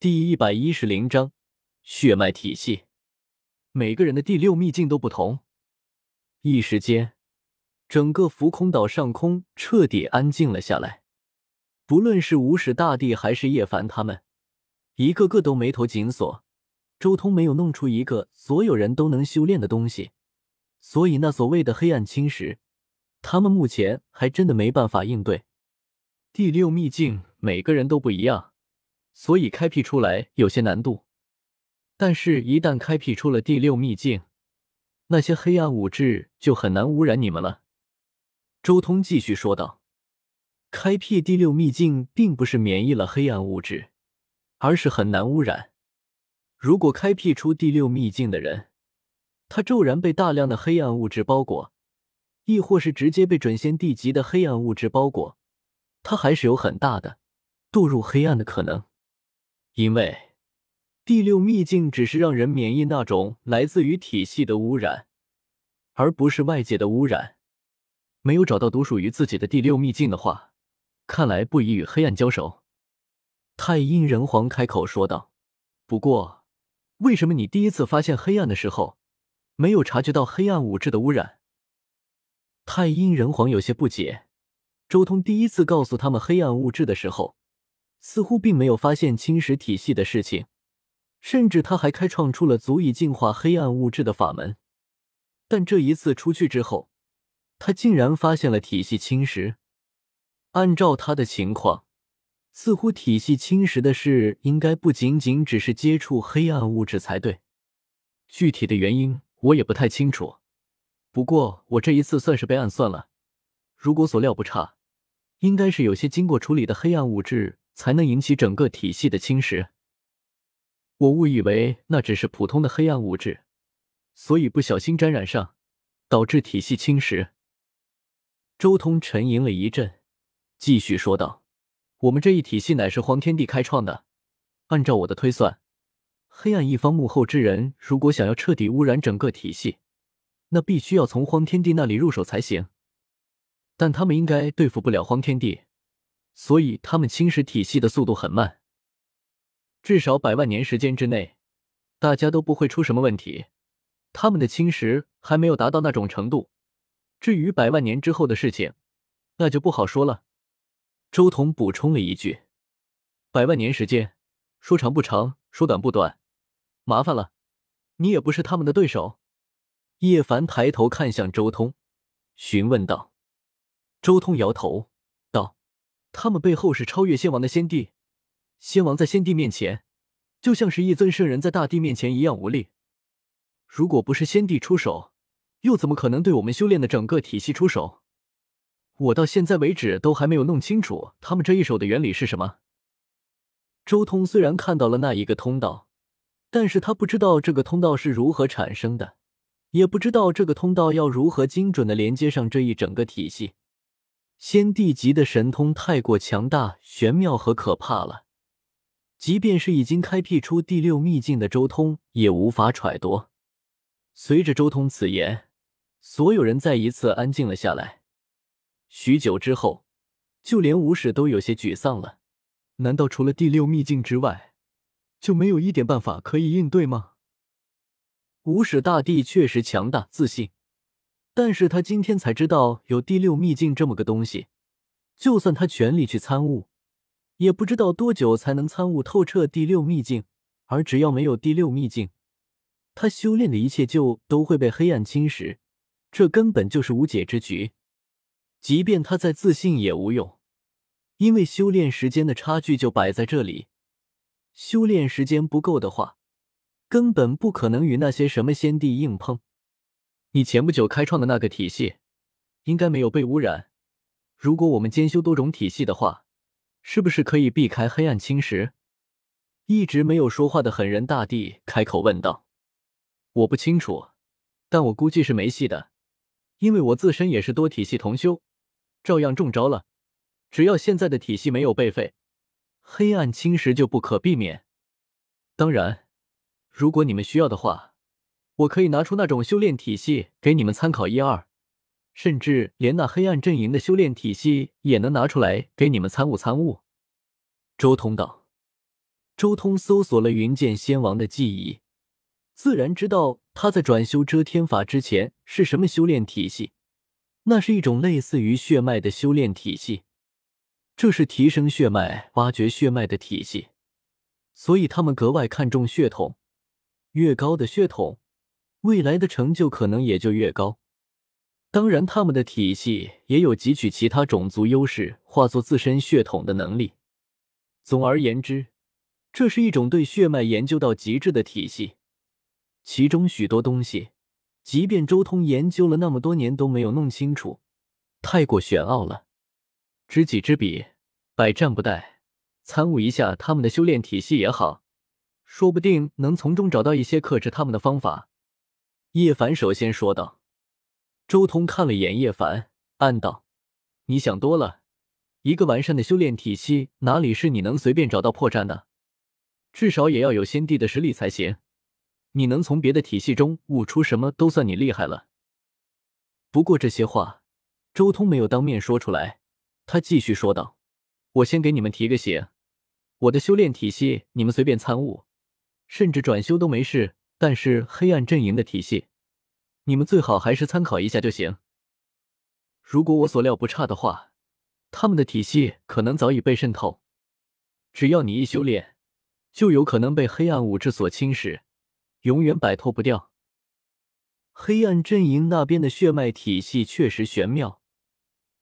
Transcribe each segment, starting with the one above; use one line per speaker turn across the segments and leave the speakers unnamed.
第一百一十零章血脉体系。每个人的第六秘境都不同。一时间，整个浮空岛上空彻底安静了下来。不论是无始大帝还是叶凡他们，一个个都眉头紧锁。周通没有弄出一个所有人都能修炼的东西，所以那所谓的黑暗侵蚀，他们目前还真的没办法应对。第六秘境每个人都不一样，所以开辟出来有些难度。但是，一旦开辟出了第六秘境，那些黑暗物质就很难污染你们了。周通继续说道：“开辟第六秘境，并不是免疫了黑暗物质，而是很难污染。”如果开辟出第六秘境的人，他骤然被大量的黑暗物质包裹，亦或是直接被准仙地级的黑暗物质包裹，他还是有很大的堕入黑暗的可能。因为第六秘境只是让人免疫那种来自于体系的污染，而不是外界的污染。没有找到独属于自己的第六秘境的话，看来不宜与黑暗交手。太阴人皇开口说道：“不过。”为什么你第一次发现黑暗的时候，没有察觉到黑暗物质的污染？太阴人皇有些不解。周通第一次告诉他们黑暗物质的时候，似乎并没有发现侵蚀体系的事情，甚至他还开创出了足以净化黑暗物质的法门。但这一次出去之后，他竟然发现了体系侵蚀。按照他的情况。似乎体系侵蚀的事，应该不仅仅只是接触黑暗物质才对。具体的原因我也不太清楚，不过我这一次算是被暗算了。如果所料不差，应该是有些经过处理的黑暗物质才能引起整个体系的侵蚀。我误以为那只是普通的黑暗物质，所以不小心沾染上，导致体系侵蚀。周通沉吟了一阵，继续说道。我们这一体系乃是荒天帝开创的，按照我的推算，黑暗一方幕后之人如果想要彻底污染整个体系，那必须要从荒天帝那里入手才行。但他们应该对付不了荒天帝，所以他们侵蚀体系的速度很慢，至少百万年时间之内，大家都不会出什么问题。他们的侵蚀还没有达到那种程度，至于百万年之后的事情，那就不好说了。周彤补充了一句：“百万年时间，说长不长，说短不短，麻烦了，你也不是他们的对手。”叶凡抬头看向周通，询问道：“周通摇头，他们背后是超越仙王的先帝，仙王在先帝面前，就像是一尊圣人在大地面前一样无力。如果不是先帝出手，又怎么可能对我们修炼的整个体系出手？”我到现在为止都还没有弄清楚他们这一手的原理是什么。周通虽然看到了那一个通道，但是他不知道这个通道是如何产生的，也不知道这个通道要如何精准的连接上这一整个体系。先帝级的神通太过强大、玄妙和可怕了，即便是已经开辟出第六秘境的周通也无法揣度。随着周通此言，所有人再一次安静了下来。许久之后，就连无始都有些沮丧了。难道除了第六秘境之外，就没有一点办法可以应对吗？无始大帝确实强大自信，但是他今天才知道有第六秘境这么个东西。就算他全力去参悟，也不知道多久才能参悟透彻第六秘境。而只要没有第六秘境，他修炼的一切就都会被黑暗侵蚀，这根本就是无解之局。即便他再自信也无用，因为修炼时间的差距就摆在这里。修炼时间不够的话，根本不可能与那些什么先帝硬碰。你前不久开创的那个体系，应该没有被污染。如果我们兼修多种体系的话，是不是可以避开黑暗侵蚀？一直没有说话的狠人大帝开口问道：“我不清楚，但我估计是没戏的，因为我自身也是多体系同修。”照样中招了，只要现在的体系没有被废，黑暗侵蚀就不可避免。当然，如果你们需要的话，我可以拿出那种修炼体系给你们参考一二，甚至连那黑暗阵营的修炼体系也能拿出来给你们参悟参悟。周通道。周通搜索了云剑仙王的记忆，自然知道他在转修遮天法之前是什么修炼体系。那是一种类似于血脉的修炼体系，这是提升血脉、挖掘血脉的体系，所以他们格外看重血统。越高的血统，未来的成就可能也就越高。当然，他们的体系也有汲取其他种族优势，化作自身血统的能力。总而言之。这是一种对血脉研究到极致的体系，其中许多东西，即便周通研究了那么多年都没有弄清楚，太过玄奥了。知己知彼，百战不殆。参悟一下他们的修炼体系也好，说不定能从中找到一些克制他们的方法。叶凡首先说道。周通看了眼叶凡，暗道：“你想多了，一个完善的修炼体系，哪里是你能随便找到破绽的？”至少也要有先帝的实力才行。你能从别的体系中悟出什么，都算你厉害了。不过这些话，周通没有当面说出来。他继续说道：“我先给你们提个醒，我的修炼体系你们随便参悟，甚至转修都没事。但是黑暗阵营的体系，你们最好还是参考一下就行。如果我所料不差的话，他们的体系可能早已被渗透。只要你一修炼。”就有可能被黑暗武质所侵蚀，永远摆脱不掉。黑暗阵营那边的血脉体系确实玄妙，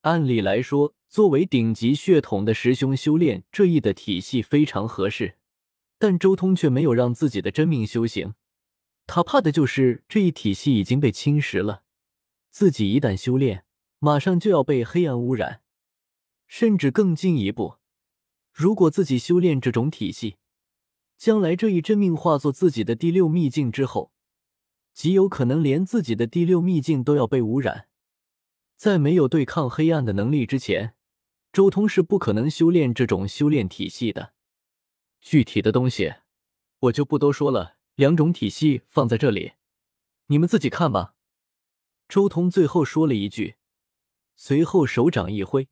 按理来说，作为顶级血统的师兄修炼这一的体系非常合适。但周通却没有让自己的真命修行，他怕的就是这一体系已经被侵蚀了，自己一旦修炼，马上就要被黑暗污染。甚至更进一步，如果自己修炼这种体系，将来这一真命化作自己的第六秘境之后，极有可能连自己的第六秘境都要被污染。在没有对抗黑暗的能力之前，周通是不可能修炼这种修炼体系的。具体的东西我就不多说了，两种体系放在这里，你们自己看吧。周通最后说了一句，随后手掌一挥，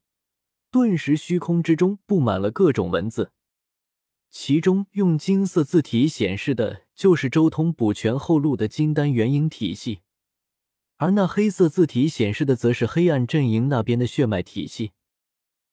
顿时虚空之中布满了各种文字。其中用金色字体显示的就是周通补全后路的金丹元婴体系，而那黑色字体显示的则是黑暗阵营那边的血脉体系。